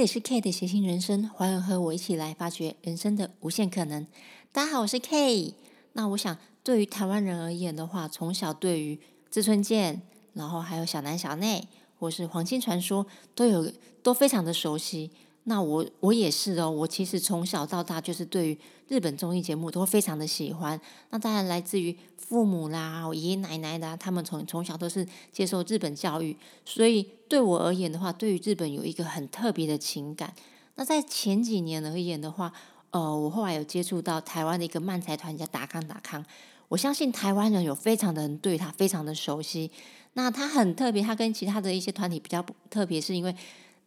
这里是 K 的谐星人生，欢迎和我一起来发掘人生的无限可能。大家好，我是 K。那我想，对于台湾人而言的话，从小对于志村健，然后还有小南小内，或是黄金传说，都有都非常的熟悉。那我我也是哦，我其实从小到大就是对于日本综艺节目都非常的喜欢。那当然来自于父母啦，我爷爷奶奶的，他们从从小都是接受日本教育，所以对我而言的话，对于日本有一个很特别的情感。那在前几年而言的话，呃，我后来有接触到台湾的一个漫才团叫达康达康，我相信台湾人有非常的人对他非常的熟悉。那他很特别，他跟其他的一些团体比较特别，是因为。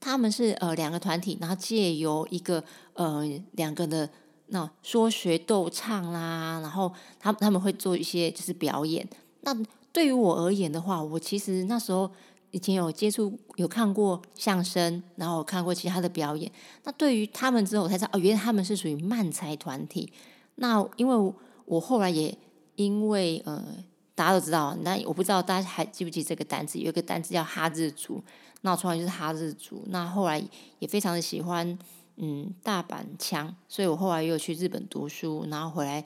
他们是呃两个团体，然后借由一个呃两个的那说学逗唱啦，然后他他们会做一些就是表演。那对于我而言的话，我其实那时候以前有接触有看过相声，然后看过其他的表演。那对于他们之后，我才知道哦，原来他们是属于慢才团体。那因为我后来也因为呃大家都知道，那我不知道大家还记不记这个单词，有一个单词叫哈日族。那我出来就是哈日族，那后来也非常的喜欢，嗯，大阪腔，所以我后来又去日本读书，然后回来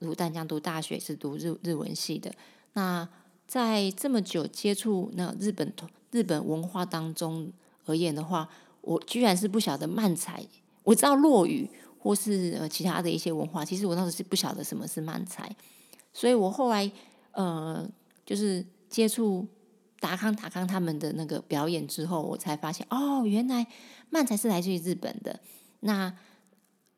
读淡江读大学是读日日文系的。那在这么久接触那日本日本文化当中而言的话，我居然是不晓得漫才，我知道落语或是呃其他的一些文化，其实我当时是不晓得什么是漫才，所以我后来呃就是接触。达康达康他们的那个表演之后，我才发现哦，原来漫才是来自于日本的。那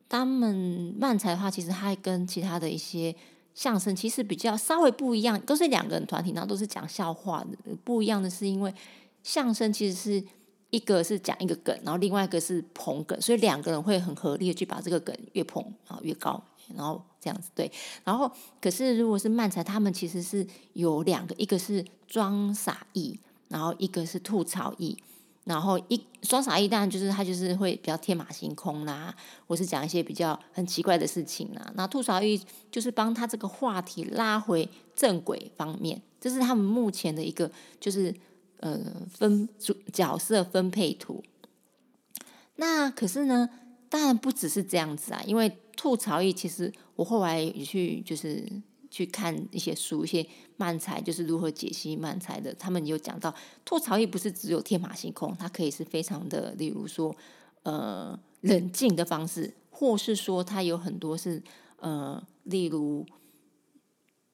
他们漫才的话，其实还跟其他的一些相声其实比较稍微不一样，都是两个人团体，然后都是讲笑话的。不一样的是，因为相声其实是一个是讲一个梗，然后另外一个是捧梗，所以两个人会很合力的去把这个梗越捧啊越高。然后这样子对，然后可是如果是漫才，他们其实是有两个，一个是装傻意，然后一个是吐槽意。然后一装傻意当然就是他就是会比较天马行空啦，或是讲一些比较很奇怪的事情啦。那吐槽意就是帮他这个话题拉回正轨方面，这是他们目前的一个就是呃分主角色分配图。那可是呢，当然不只是这样子啊，因为。吐槽艺其实我后来也去就是去看一些书，一些漫才就是如何解析漫才的。他们有讲到吐槽艺不是只有天马行空，它可以是非常的，例如说呃冷静的方式，或是说它有很多是呃例如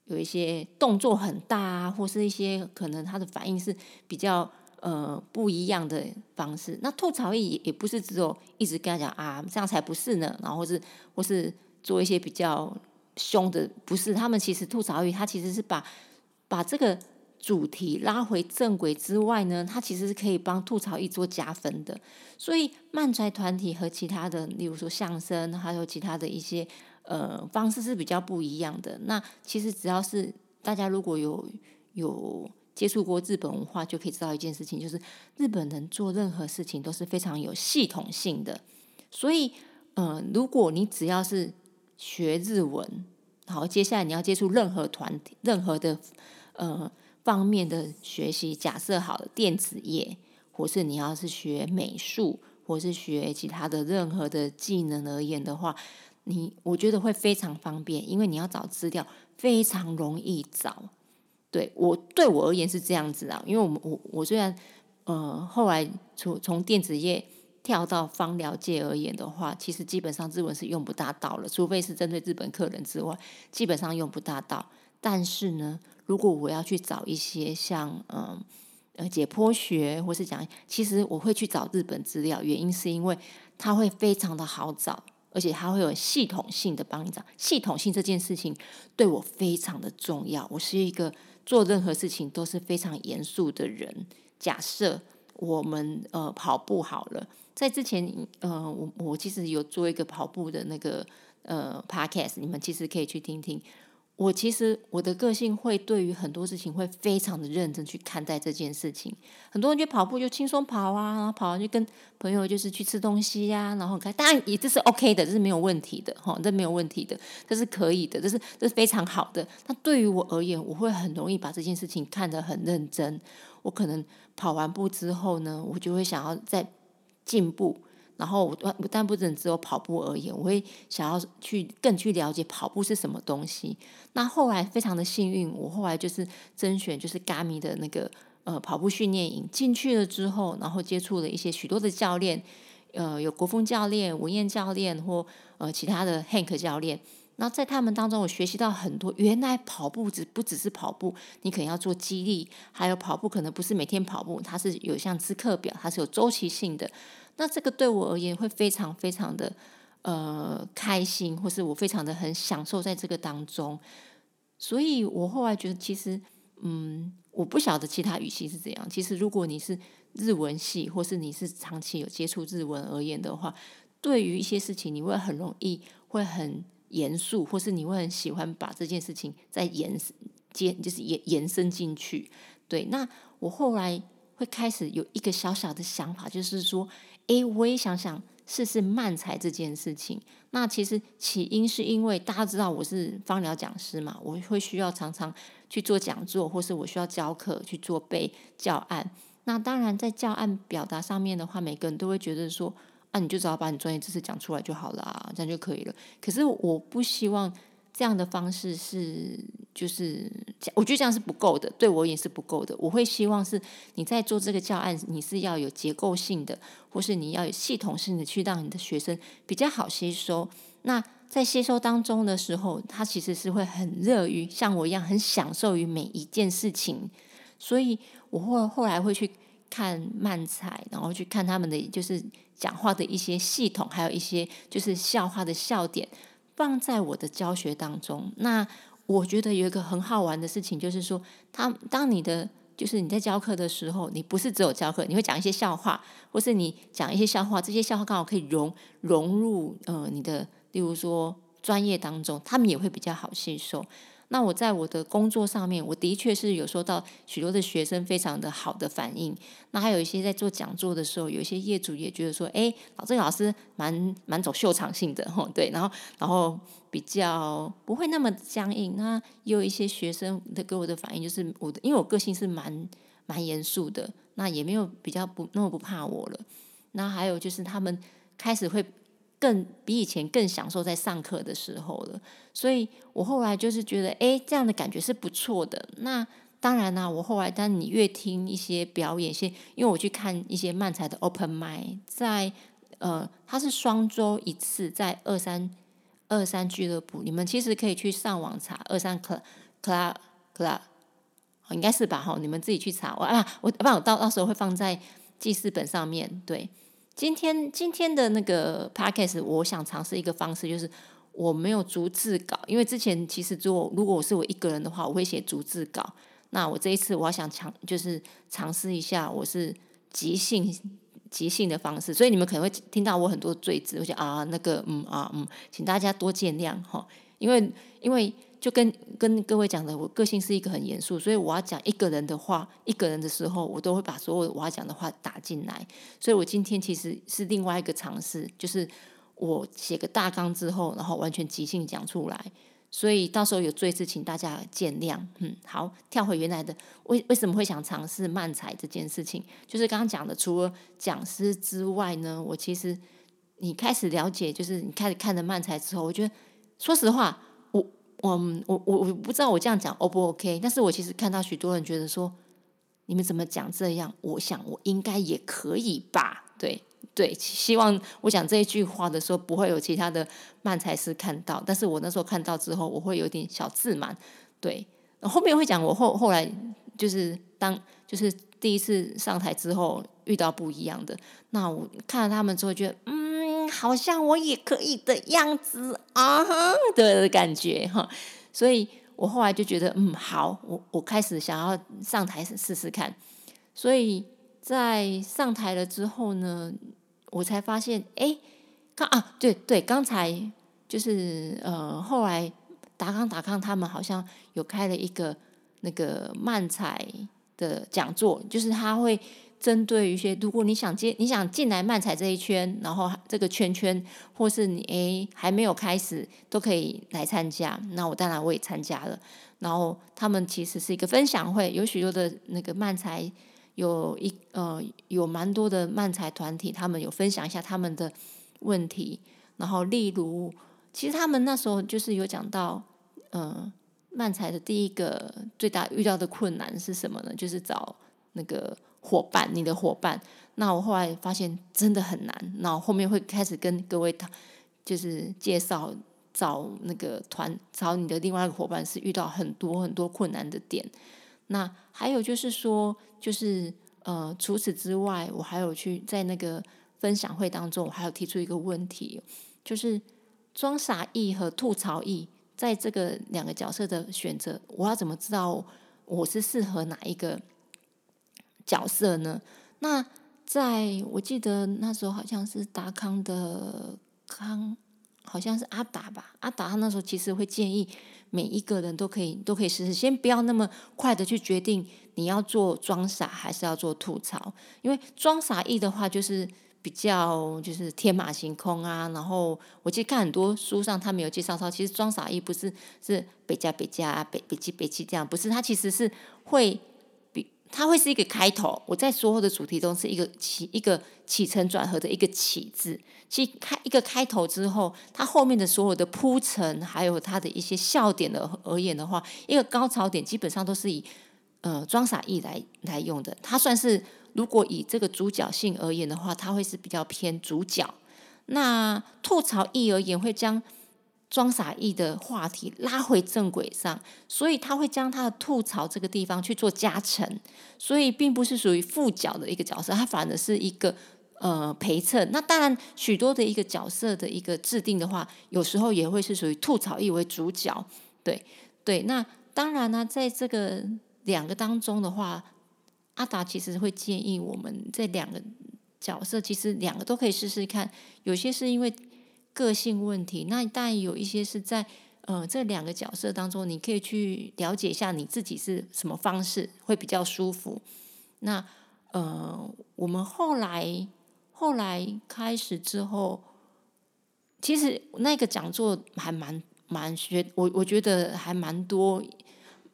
有一些动作很大啊，或是一些可能他的反应是比较。呃，不一样的方式。那吐槽也也不是只有一直跟他讲啊，这样才不是呢。然后是或是做一些比较凶的，不是。他们其实吐槽语，他其实是把把这个主题拉回正轨之外呢，他其实是可以帮吐槽一做加分的。所以漫才团体和其他的，例如说相声，还有其他的一些呃方式是比较不一样的。那其实只要是大家如果有有。接触过日本文化，就可以知道一件事情，就是日本人做任何事情都是非常有系统性的。所以，嗯，如果你只要是学日文，好，接下来你要接触任何团体、任何的呃方面的学习，假设好了电子业，或是你要是学美术，或是学其他的任何的技能而言的话，你我觉得会非常方便，因为你要找资料非常容易找。对我对我而言是这样子啊，因为我们我我虽然呃后来从从电子业跳到芳疗界而言的话，其实基本上日文是用不大到了，除非是针对日本客人之外，基本上用不大到。但是呢，如果我要去找一些像嗯呃解剖学或是讲，其实我会去找日本资料，原因是因为它会非常的好找，而且它会有系统性的帮你找。系统性这件事情对我非常的重要，我是一个。做任何事情都是非常严肃的人。假设我们呃跑步好了，在之前呃我我其实有做一个跑步的那个呃 podcast，你们其实可以去听听。我其实我的个性会对于很多事情会非常的认真去看待这件事情。很多人觉得跑步就轻松跑啊，然后跑完就跟朋友就是去吃东西呀，然后看，当然也这是 OK 的，这是没有问题的哈，这没有问题的，这是可以的，这是这是非常好的。那对于我而言，我会很容易把这件事情看得很认真。我可能跑完步之后呢，我就会想要再进步。然后我我但不只只有跑步而言，我会想要去更去了解跑步是什么东西。那后来非常的幸运，我后来就是甄选就是 Gami 的那个呃跑步训练营进去了之后，然后接触了一些许多的教练，呃有国风教练、文彦教练或呃其他的 Hank 教练。那在他们当中，我学习到很多。原来跑步只不只是跑步，你可能要做激励，还有跑步可能不是每天跑步，它是有像支课表，它是有周期性的。那这个对我而言会非常非常的呃开心，或是我非常的很享受在这个当中。所以我后来觉得，其实嗯，我不晓得其他语系是怎样。其实如果你是日文系，或是你是长期有接触日文而言的话，对于一些事情，你会很容易会很严肃，或是你会很喜欢把这件事情再延接，就是延延伸进去。对，那我后来会开始有一个小小的想法，就是说。诶，我也想想试试慢才这件事情。那其实起因是因为大家知道我是芳疗讲师嘛，我会需要常常去做讲座，或是我需要教课去做背教案。那当然在教案表达上面的话，每个人都会觉得说，啊，你就只要把你专业知识讲出来就好了，这样就可以了。可是我不希望。这样的方式是，就是我觉得这样是不够的，对我也是不够的。我会希望是你在做这个教案，你是要有结构性的，或是你要有系统性的去让你的学生比较好吸收。那在吸收当中的时候，他其实是会很乐于像我一样很享受于每一件事情。所以我后后来会去看漫才，然后去看他们的就是讲话的一些系统，还有一些就是笑话的笑点。放在我的教学当中，那我觉得有一个很好玩的事情，就是说，他当你的就是你在教课的时候，你不是只有教课，你会讲一些笑话，或是你讲一些笑话，这些笑话刚好可以融融入呃你的，例如说专业当中，他们也会比较好吸收。那我在我的工作上面，我的确是有收到许多的学生非常的好的反应。那还有一些在做讲座的时候，有一些业主也觉得说，哎，老郑老师蛮蛮走秀场性的吼，对，然后然后比较不会那么僵硬。那也有一些学生的给我的反应就是，我的因为我个性是蛮蛮严肃的，那也没有比较不那么不怕我了。那还有就是他们开始会。更比以前更享受在上课的时候了，所以我后来就是觉得，哎，这样的感觉是不错的。那当然啦，我后来当你越听一些表演，些因为我去看一些漫才的 open m i 在呃，它是双周一次，在二三二三俱乐部，你们其实可以去上网查二三 club club club，应该是吧？哈，你们自己去查。我啊，我不，我到到时候会放在记事本上面对。今天今天的那个 podcast，我想尝试一个方式，就是我没有逐字稿，因为之前其实做如果我是我一个人的话，我会写逐字稿。那我这一次我要想尝，就是尝试一下，我是即兴即兴的方式，所以你们可能会听到我很多赘字，我想啊那个嗯啊嗯，请大家多见谅哈，因为因为。就跟跟各位讲的，我个性是一个很严肃，所以我要讲一个人的话，一个人的时候，我都会把所有我要讲的话打进来。所以我今天其实是另外一个尝试，就是我写个大纲之后，然后完全即兴讲出来。所以到时候有罪字，请大家见谅。嗯，好，跳回原来的，为为什么会想尝试漫才这件事情？就是刚刚讲的，除了讲师之外呢，我其实你开始了解，就是你开始看了漫才之后，我觉得说实话。我我我我不知道我这样讲 O 不 OK，但是我其实看到许多人觉得说，你们怎么讲这样？我想我应该也可以吧？对对，希望我讲这一句话的时候不会有其他的慢才师看到，但是我那时候看到之后，我会有点小自满。对，后面会讲我后后来就是当就是第一次上台之后遇到不一样的，那我看了他们之后觉得嗯。好像我也可以的样子啊的感觉哈，所以我后来就觉得嗯好，我我开始想要上台试试看，所以在上台了之后呢，我才发现哎，刚啊对对，刚才就是呃后来达康达康他们好像有开了一个那个漫才的讲座，就是他会。针对一些，如果你想进，你想进来漫彩这一圈，然后这个圈圈，或是你诶还没有开始，都可以来参加。那我当然我也参加了。然后他们其实是一个分享会，有许多的那个漫才有一呃有蛮多的漫才团体，他们有分享一下他们的问题，然后例如，其实他们那时候就是有讲到，嗯，漫才的第一个最大遇到的困难是什么呢？就是找那个伙伴，你的伙伴。那我后来发现真的很难，那后面会开始跟各位就是介绍找那个团，找你的另外一个伙伴是遇到很多很多困难的点。那还有就是说，就是呃，除此之外，我还有去在那个分享会当中，我还有提出一个问题，就是装傻意和吐槽意在这个两个角色的选择，我要怎么知道我是适合哪一个角色呢？那在我记得那时候好像是达康的康，好像是阿达吧，阿达他那时候其实会建议。每一个人都可以都可以试试，先不要那么快的去决定你要做装傻还是要做吐槽，因为装傻艺的话就是比较就是天马行空啊。然后我记看很多书上他没有介绍说，其实装傻艺不是是北加北加北北七北七这样，不是，他其实是会。它会是一个开头，我在所有的主题中是一个起一个起承转合的一个起字，其开一个开头之后，它后面的所有的铺陈，还有它的一些笑点的而言的话，一个高潮点基本上都是以呃装傻意来来用的。它算是如果以这个主角性而言的话，它会是比较偏主角。那吐槽意而言，会将。装傻意的话题拉回正轨上，所以他会将他的吐槽这个地方去做加成，所以并不是属于副角的一个角色，他反而是一个呃陪衬。那当然，许多的一个角色的一个制定的话，有时候也会是属于吐槽意为主角。对对，那当然呢，在这个两个当中的话，阿达其实会建议我们这两个角色，其实两个都可以试试看。有些是因为。个性问题，那当然有一些是在呃这两个角色当中，你可以去了解一下你自己是什么方式会比较舒服。那呃，我们后来后来开始之后，其实那个讲座还蛮蛮学，我我觉得还蛮多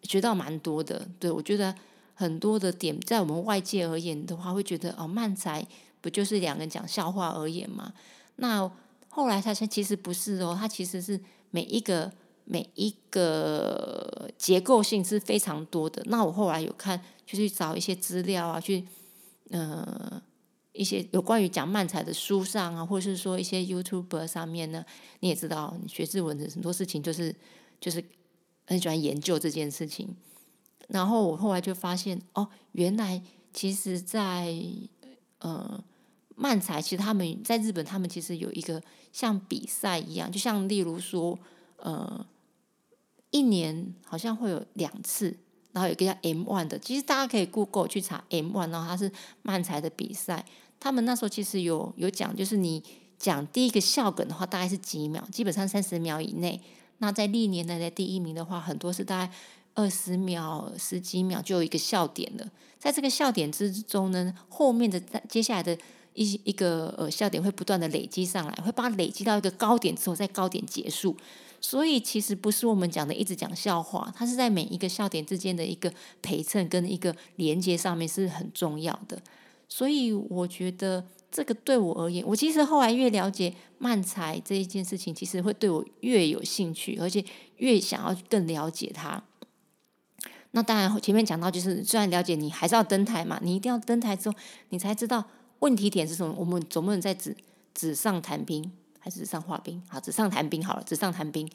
学到蛮多的。对我觉得很多的点，在我们外界而言的话，会觉得哦，漫才不就是两个人讲笑话而言嘛？那后来他说其实不是哦，它其实是每一个每一个结构性是非常多的。那我后来有看，就去找一些资料啊，去呃一些有关于讲漫才的书上啊，或者是说一些 YouTube 上面呢，你也知道，学日文的很多事情就是就是很喜欢研究这件事情。然后我后来就发现，哦，原来其实在呃。漫才其实他们在日本，他们其实有一个像比赛一样，就像例如说，呃，一年好像会有两次，然后有一个叫 M One 的，其实大家可以 Google 去查 M One，然后它是漫才的比赛。他们那时候其实有有讲，就是你讲第一个笑梗的话，大概是几秒，基本上三十秒以内。那在历年来的第一名的话，很多是大概二十秒、十几秒就有一个笑点了。在这个笑点之中呢，后面的接下来的。一一个呃笑点会不断的累积上来，会把它累积到一个高点之后，在高点结束。所以其实不是我们讲的一直讲笑话，它是在每一个笑点之间的一个陪衬跟一个连接上面是很重要的。所以我觉得这个对我而言，我其实后来越了解漫才这一件事情，其实会对我越有兴趣，而且越想要更了解它。那当然前面讲到，就是虽然了解你还是要登台嘛，你一定要登台之后，你才知道。问题点是什么？我们总不能在纸纸上谈兵，还是纸上画兵？好，纸上谈兵好了，纸上谈兵，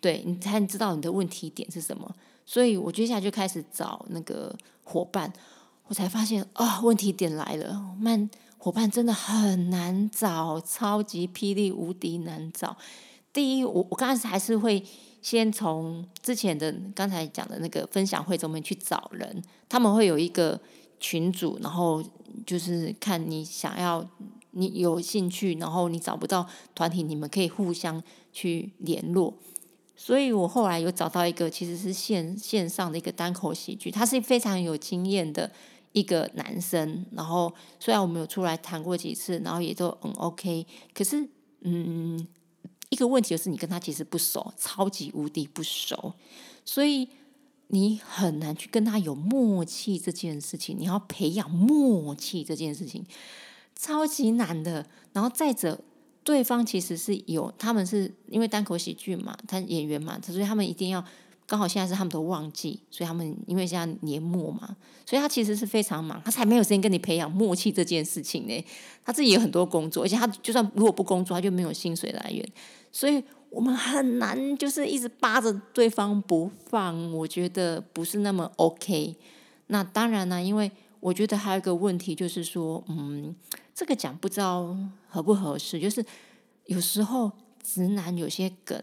对你才能知道你的问题点是什么。所以我接下来就开始找那个伙伴，我才发现啊，问题点来了，慢伙伴真的很难找，超级霹雳无敌难找。第一，我我刚开始还是会先从之前的刚才讲的那个分享会中面去找人，他们会有一个群组，然后。就是看你想要，你有兴趣，然后你找不到团体，你们可以互相去联络。所以我后来有找到一个，其实是线线上的一个单口喜剧，他是非常有经验的一个男生。然后虽然我们有出来谈过几次，然后也都很 OK，可是嗯，一个问题就是你跟他其实不熟，超级无敌不熟，所以你很难去跟他有默契这件事情，你要培养默契这件事情，超级难的。然后再者，对方其实是有，他们是因为单口喜剧嘛，他演员嘛，所以他们一定要刚好现在是他们的旺季，所以他们因为现在年末嘛，所以他其实是非常忙，他才没有时间跟你培养默契这件事情呢。他自己有很多工作，而且他就算如果不工作，他就没有薪水来源，所以。我们很难就是一直扒着对方不放，我觉得不是那么 OK。那当然呢，因为我觉得还有一个问题就是说，嗯，这个讲不知道合不合适，就是有时候直男有些梗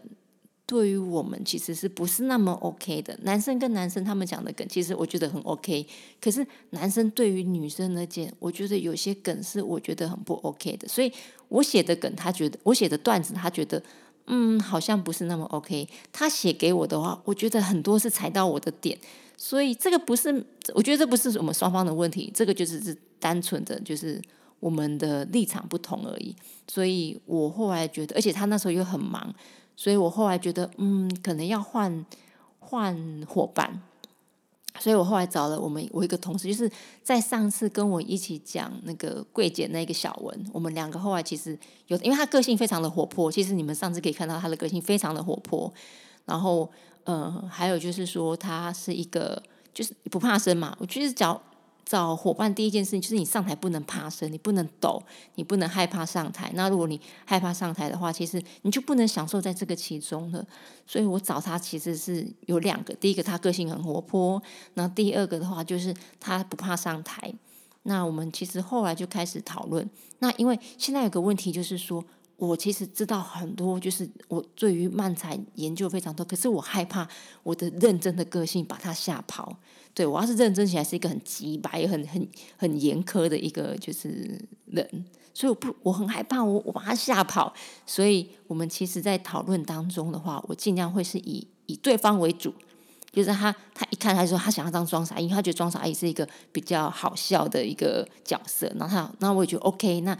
对于我们其实是不是那么 OK 的。男生跟男生他们讲的梗，其实我觉得很 OK。可是男生对于女生的件，我觉得有些梗是我觉得很不 OK 的。所以我写的梗，他觉得我写的段子，他觉得。嗯，好像不是那么 OK。他写给我的话，我觉得很多是踩到我的点，所以这个不是，我觉得这不是我们双方的问题，这个就是是单纯的就是我们的立场不同而已。所以我后来觉得，而且他那时候又很忙，所以我后来觉得，嗯，可能要换换伙伴。所以我后来找了我们我一个同事，就是在上次跟我一起讲那个柜姐那个小文，我们两个后来其实有，因为她个性非常的活泼，其实你们上次可以看到她的个性非常的活泼，然后呃，还有就是说她是一个就是不怕生嘛，我就是找。找伙伴第一件事情就是你上台不能怕生，你不能抖，你不能害怕上台。那如果你害怕上台的话，其实你就不能享受在这个其中了。所以我找他其实是有两个，第一个他个性很活泼，那第二个的话就是他不怕上台。那我们其实后来就开始讨论。那因为现在有个问题就是说。我其实知道很多，就是我对于漫才研究非常多，可是我害怕我的认真的个性把他吓跑。对我要是认真起来是一个很急白、很很很严苛的一个就是人，所以我不我很害怕我我把他吓跑。所以我们其实，在讨论当中的话，我尽量会是以以对方为主，就是他他一看他说他想要当装傻，因为他觉得装傻也是一个比较好笑的一个角色，然后他那我也觉得 OK 那。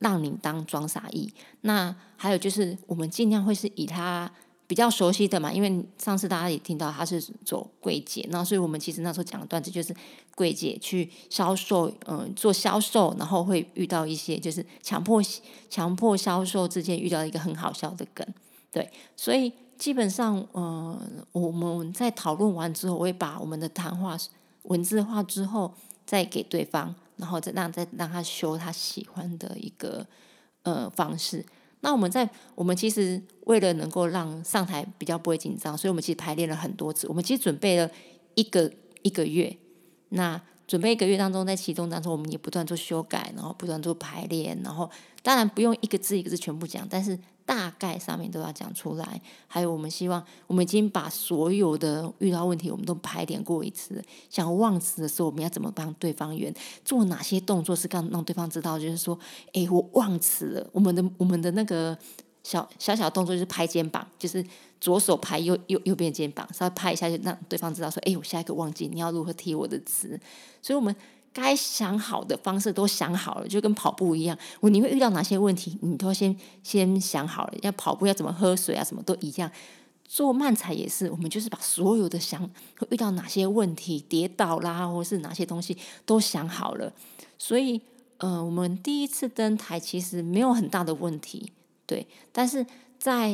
让你当装傻义，那还有就是我们尽量会是以他比较熟悉的嘛，因为上次大家也听到他是做柜姐，那所以我们其实那时候讲的段子就是柜姐去销售，嗯，做销售，然后会遇到一些就是强迫强迫销售之间遇到一个很好笑的梗，对，所以基本上，嗯，我们在讨论完之后，我会把我们的谈话文字化之后再给对方。然后再让再让他修他喜欢的一个呃方式。那我们在我们其实为了能够让上台比较不会紧张，所以我们其实排练了很多次。我们其实准备了一个一个月。那准备一个月当中，在其中当中，我们也不断做修改，然后不断做排练，然后当然不用一个字一个字全部讲，但是。大概上面都要讲出来，还有我们希望，我们已经把所有的遇到问题，我们都排练过一次。想忘词的时候，我们要怎么帮对方圆？做哪些动作是让让对方知道？就是说，哎，我忘词了。我们的我们的那个小小小动作就是拍肩膀，就是左手拍右右右边肩膀，稍微拍一下就让对方知道说，哎，我下一个忘记，你要如何提我的词？所以，我们。该想好的方式都想好了，就跟跑步一样。我你会遇到哪些问题，你都要先先想好了。要跑步要怎么喝水啊，什么都一样。做慢踩也是，我们就是把所有的想会遇到哪些问题，跌倒啦，或是哪些东西都想好了。所以，呃，我们第一次登台其实没有很大的问题，对。但是在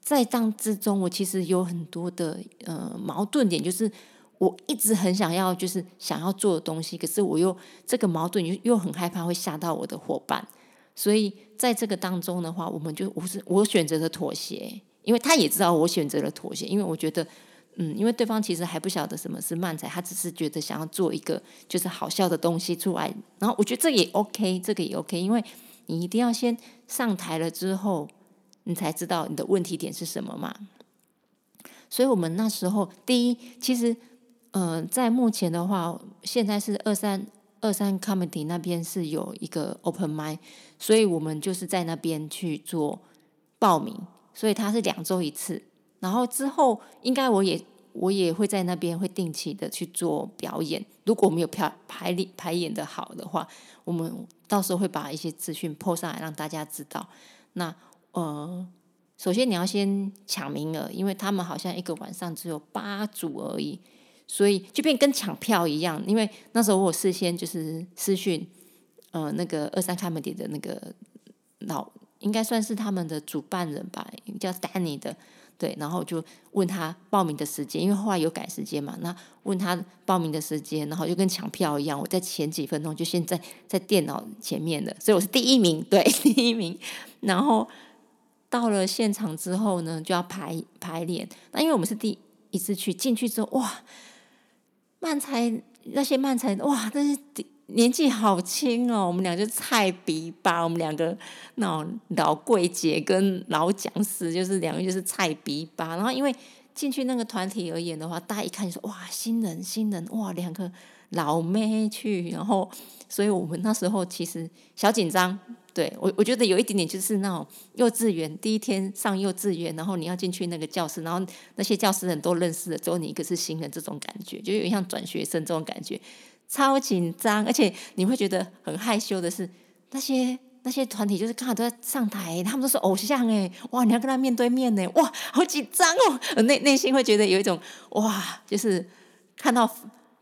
在当之中，我其实有很多的呃矛盾点，就是。我一直很想要，就是想要做的东西，可是我又这个矛盾又又很害怕会吓到我的伙伴，所以在这个当中的话，我们就我是我选择了妥协，因为他也知道我选择了妥协，因为我觉得，嗯，因为对方其实还不晓得什么是慢才，他只是觉得想要做一个就是好笑的东西出来，然后我觉得这也 OK，这个也 OK，因为你一定要先上台了之后，你才知道你的问题点是什么嘛，所以我们那时候第一其实。嗯，在目前的话，现在是二三二三 comedy 那边是有一个 open m i n d 所以我们就是在那边去做报名，所以它是两周一次。然后之后应该我也我也会在那边会定期的去做表演。如果我们有排排练排演的好的话，我们到时候会把一些资讯 po 上来让大家知道。那呃。首先你要先抢名额，因为他们好像一个晚上只有八组而已，所以就变跟抢票一样。因为那时候我事先就是私讯，呃，那个二三开门点的那个老，应该算是他们的主办人吧，叫 Danny 的。对，然后就问他报名的时间，因为后来有改时间嘛。那问他报名的时间，然后就跟抢票一样，我在前几分钟就先在在电脑前面的，所以我是第一名，对，第一名。然后到了现场之后呢，就要排排练。那因为我们是第一次去，进去之后，哇，漫才那些漫才，哇，那是。年纪好轻哦，我们俩就菜比吧，我们两个那老柜姐跟老讲师，就是两个就是菜比吧。然后因为进去那个团体而言的话，大家一看就说哇新人新人哇两个老妹去，然后所以我们那时候其实小紧张，对我我觉得有一点点就是那种幼稚园第一天上幼稚园，然后你要进去那个教室，然后那些教师人都认识了，只有你一个是新人，这种感觉就有点像转学生这种感觉。超紧张，而且你会觉得很害羞的是，那些那些团体就是刚好都在上台，他们都是偶像哎，哇，你要跟他面对面呢，哇，好紧张哦，内内心会觉得有一种哇，就是看到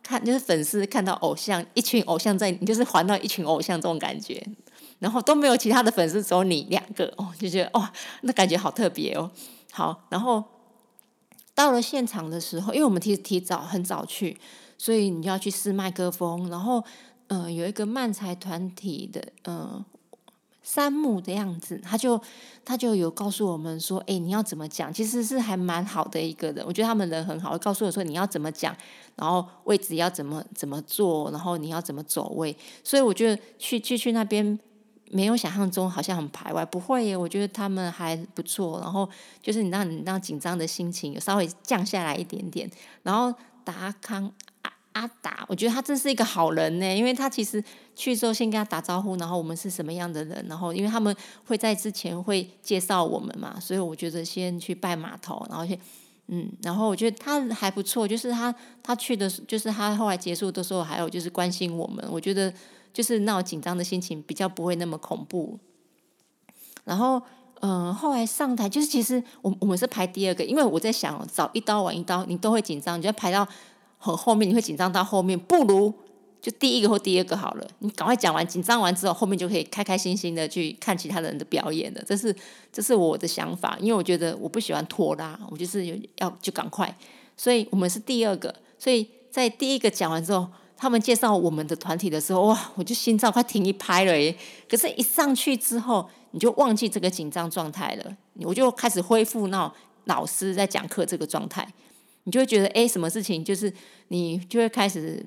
看就是粉丝看到偶像，一群偶像在，你就是环到一群偶像这种感觉，然后都没有其他的粉丝，只有你两个哦，就觉得哇，那感觉好特别哦。好，然后到了现场的时候，因为我们提提早很早去。所以你就要去试麦克风，然后，呃，有一个漫才团体的，呃，三木的样子，他就他就有告诉我们说，哎，你要怎么讲？其实是还蛮好的一个人，我觉得他们人很好，告诉我说你要怎么讲，然后位置要怎么怎么做，然后你要怎么走位。所以我觉得去去去那边没有想象中好像很排外，不会耶，我觉得他们还不错。然后就是你让你让紧张的心情有稍微降下来一点点，然后达康。阿达，我觉得他真是一个好人呢，因为他其实去之后先跟他打招呼，然后我们是什么样的人，然后因为他们会在之前会介绍我们嘛，所以我觉得先去拜码头，然后先嗯，然后我觉得他还不错，就是他他去的，就是他后来结束的时候，还有就是关心我们，我觉得就是那种紧张的心情比较不会那么恐怖。然后嗯，后来上台就是其实我我们是排第二个，因为我在想早一刀晚一刀，你都会紧张，你就排到。很后面你会紧张到后面，不如就第一个或第二个好了。你赶快讲完，紧张完之后，后面就可以开开心心的去看其他人的表演了。这是这是我的想法，因为我觉得我不喜欢拖拉，我就是要就赶快。所以我们是第二个，所以在第一个讲完之后，他们介绍我们的团体的时候，哇，我就心脏快停一拍了耶！可是，一上去之后，你就忘记这个紧张状态了，我就开始恢复那老师在讲课这个状态。你就会觉得，哎，什么事情就是你就会开始，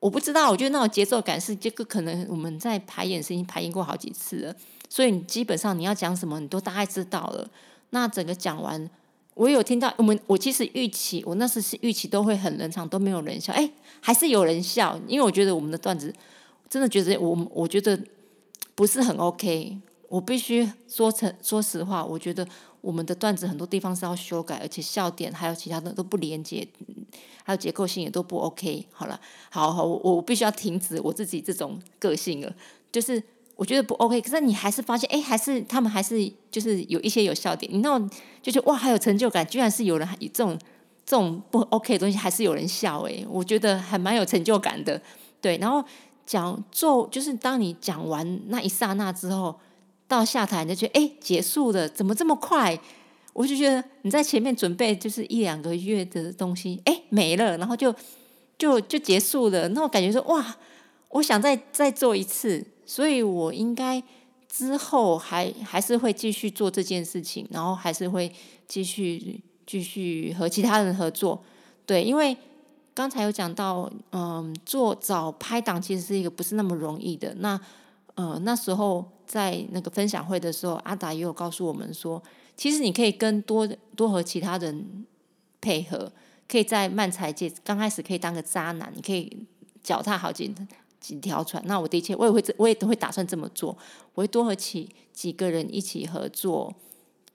我不知道，我觉得那种节奏感是这个可能我们在排演时已经排演过好几次了，所以你基本上你要讲什么，你都大概知道了。那整个讲完，我有听到我们，我其实预期，我那时是预期都会很冷场，都没有人笑，哎，还是有人笑，因为我觉得我们的段子真的觉得我我觉得不是很 OK，我必须说成说实话，我觉得。我们的段子很多地方是要修改，而且笑点还有其他的都不连接，还有结构性也都不 OK。好了，好好，我我必须要停止我自己这种个性了。就是我觉得不 OK，可是你还是发现，哎，还是他们还是就是有一些有笑点。你那种就觉得哇，还有成就感，居然是有人这种这种不 OK 的东西还是有人笑，哎，我觉得还蛮有成就感的。对，然后讲做就是当你讲完那一刹那之后。到下台你就觉得哎结束了，怎么这么快？我就觉得你在前面准备就是一两个月的东西，哎没了，然后就就就结束了。那我感觉说哇，我想再再做一次，所以我应该之后还还是会继续做这件事情，然后还是会继续继续和其他人合作。对，因为刚才有讲到，嗯，做找拍档其实是一个不是那么容易的。那呃那时候。在那个分享会的时候，阿达也有告诉我们说，其实你可以跟多多和其他人配合，可以在漫才界刚开始可以当个渣男，你可以脚踏好几几条船。那我的确我也会我也都会打算这么做，我会多和几几个人一起合作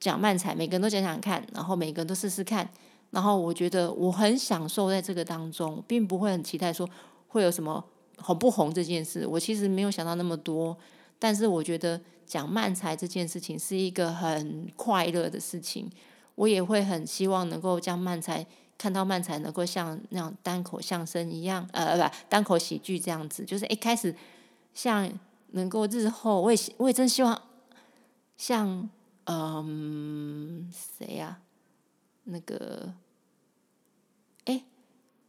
讲漫才，每个人都讲讲看，然后每个人都试试看，然后我觉得我很享受在这个当中，并不会很期待说会有什么红不红这件事。我其实没有想到那么多。但是我觉得讲漫才这件事情是一个很快乐的事情，我也会很希望能够将漫才看到漫才能够像那样单口相声一样，呃，不，单口喜剧这样子，就是一开始像能够日后，我也我也真希望像嗯谁呀，那个，哎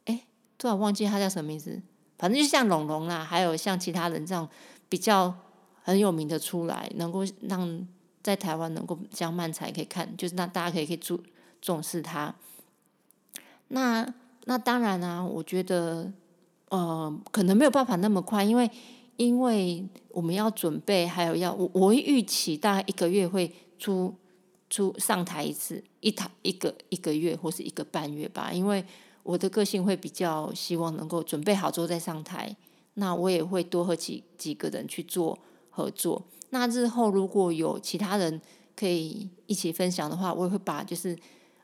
哎，突然忘记他叫什么名字。反正就像龙龙啦，还有像其他人这样比较很有名的出来，能够让在台湾能够将漫才可以看，就是让大家可以可以注重视他。那那当然啊，我觉得呃可能没有办法那么快，因为因为我们要准备，还有要我我预期大概一个月会出出上台一次，一台一个一个月或是一个半月吧，因为。我的个性会比较希望能够准备好之后再上台，那我也会多和几几个人去做合作。那日后如果有其他人可以一起分享的话，我也会把就是，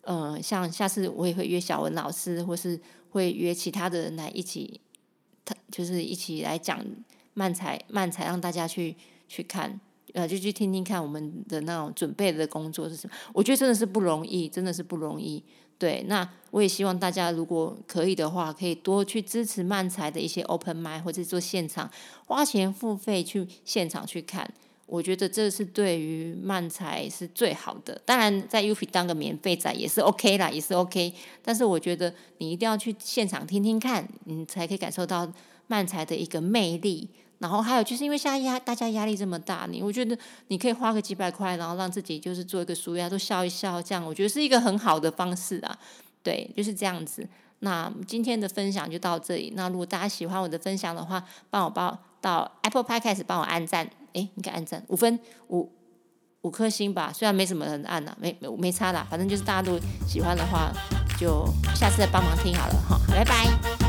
呃，像下次我也会约小文老师，或是会约其他的人来一起，他就是一起来讲漫才漫才，让大家去去看，呃，就去听听看我们的那种准备的工作是什么。我觉得真的是不容易，真的是不容易。对，那我也希望大家如果可以的话，可以多去支持漫才的一些 open m i d 或者做现场，花钱付费去现场去看。我觉得这是对于漫才是最好的。当然，在 UP 当个免费仔也是 OK 啦，也是 OK。但是我觉得你一定要去现场听听看，你才可以感受到漫才的一个魅力。然后还有就是因为现在压大家压力这么大，你我觉得你可以花个几百块，然后让自己就是做一个舒压，都笑一笑，这样我觉得是一个很好的方式啊。对，就是这样子。那今天的分享就到这里。那如果大家喜欢我的分享的话，帮我帮到 Apple Podcast 帮我按赞，哎，应该按赞五分五五颗星吧。虽然没什么人按呐，没没没差啦，反正就是大家都喜欢的话，就下次再帮忙听好了哈。拜拜。